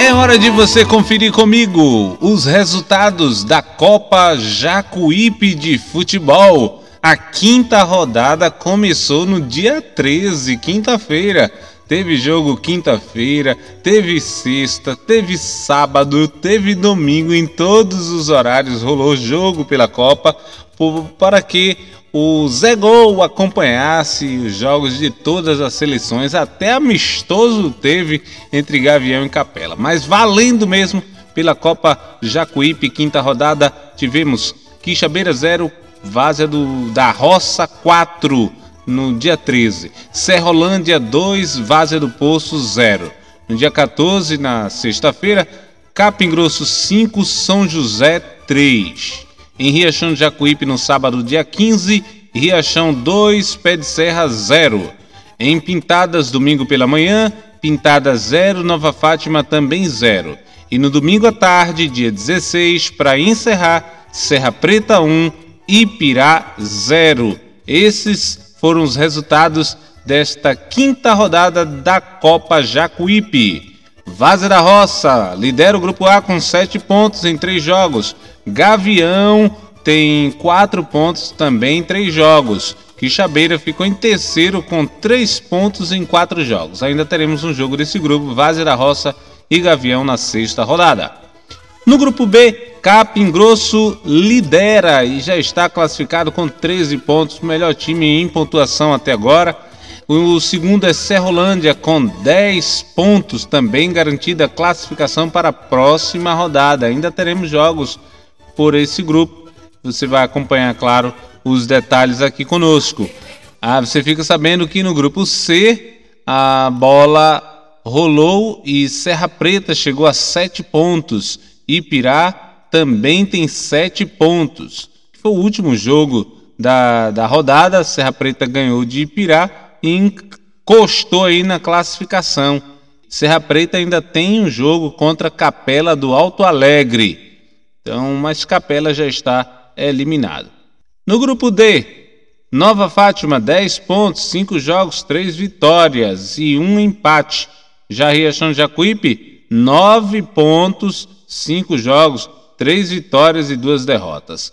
É hora de você conferir comigo os resultados da Copa Jacuípe de Futebol. A quinta rodada começou no dia 13, quinta-feira. Teve jogo quinta-feira, teve sexta, teve sábado, teve domingo, em todos os horários rolou jogo pela Copa para que o Zé Gol acompanhasse os jogos de todas as seleções, até amistoso teve entre Gavião e Capela. Mas valendo mesmo pela Copa Jacuípe, quinta rodada, tivemos Quixabeira 0, Várzea da Roça 4 no dia 13, Serrolândia 2, Várzea do Poço 0. No dia 14, na sexta-feira, Capim Grosso 5, São José 3. Em Riachão de Jacuípe, no sábado, dia 15, Riachão 2, Pé de Serra 0. Em Pintadas, domingo pela manhã, Pintada 0, Nova Fátima também 0. E no domingo à tarde, dia 16, para encerrar, Serra Preta 1, Ipirá 0. Esses foram os resultados desta quinta rodada da Copa Jacuípe. Vaza da Roça lidera o grupo A com 7 pontos em 3 jogos. Gavião tem 4 pontos também em 3 jogos. Quixabeira ficou em terceiro com 3 pontos em 4 jogos. Ainda teremos um jogo desse grupo, Vaza da Roça e Gavião na sexta rodada. No grupo B, Capim Grosso lidera e já está classificado com 13 pontos, melhor time em pontuação até agora. O segundo é Serrolândia com 10 pontos, também garantida a classificação para a próxima rodada. Ainda teremos jogos por esse grupo. Você vai acompanhar, claro, os detalhes aqui conosco. Ah, você fica sabendo que no grupo C a bola rolou e Serra Preta chegou a 7 pontos. Ipirá também tem 7 pontos. Foi o último jogo da, da rodada. Serra Preta ganhou de Ipirá e encostou aí na classificação. Serra Preta ainda tem um jogo contra Capela do Alto Alegre. Então, mas Capela já está eliminado. No grupo D, Nova Fátima 10 pontos, 5 jogos, 3 vitórias e 1 empate. Já Riachão Jacuípe 9 pontos, 5 jogos, 3 vitórias e 2 derrotas.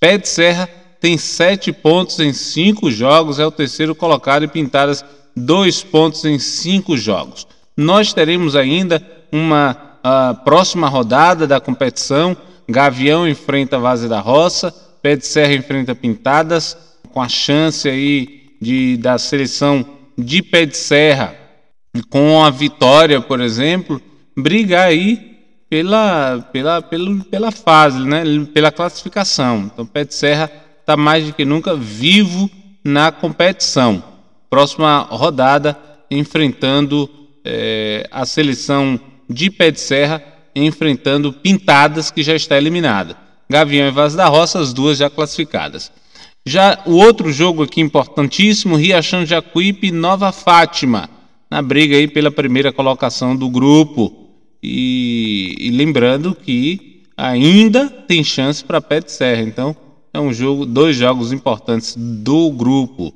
Pé de Serra tem sete pontos em cinco jogos, é o terceiro colocado e Pintadas dois pontos em cinco jogos. Nós teremos ainda uma uh, próxima rodada da competição. Gavião enfrenta Vaza da Roça, Pé de Serra enfrenta Pintadas, com a chance aí de da seleção de Pé de Serra, com a vitória, por exemplo, brigar aí pela, pela, pela, pela fase, né? pela classificação. Então, Pé de Serra está mais do que nunca vivo na competição. Próxima rodada, enfrentando é, a seleção de Pé de Serra, enfrentando Pintadas, que já está eliminada. Gavião e Vaz da Roça, as duas já classificadas. Já o outro jogo aqui importantíssimo, Riachão Jacuípe e Nova Fátima, na briga aí pela primeira colocação do grupo. E, e lembrando que ainda tem chance para de Serra, então é um jogo, dois jogos importantes do grupo.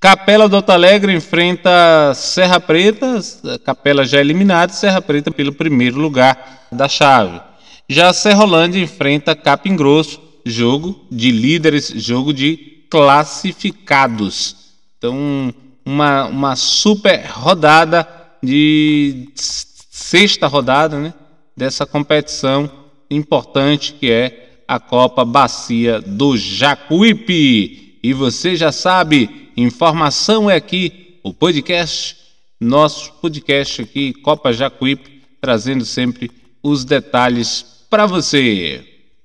Capela do Alto Alegre enfrenta Serra Preta, Capela já eliminada, Serra Preta pelo primeiro lugar da chave. Já Serrolândia enfrenta Capim Grosso, jogo de líderes, jogo de classificados. Então, uma, uma super rodada de sexta rodada né, dessa competição importante que é a Copa Bacia do Jacuípe. E você já sabe, informação é aqui, o podcast, nosso podcast aqui, Copa Jacuípe, trazendo sempre os detalhes para você.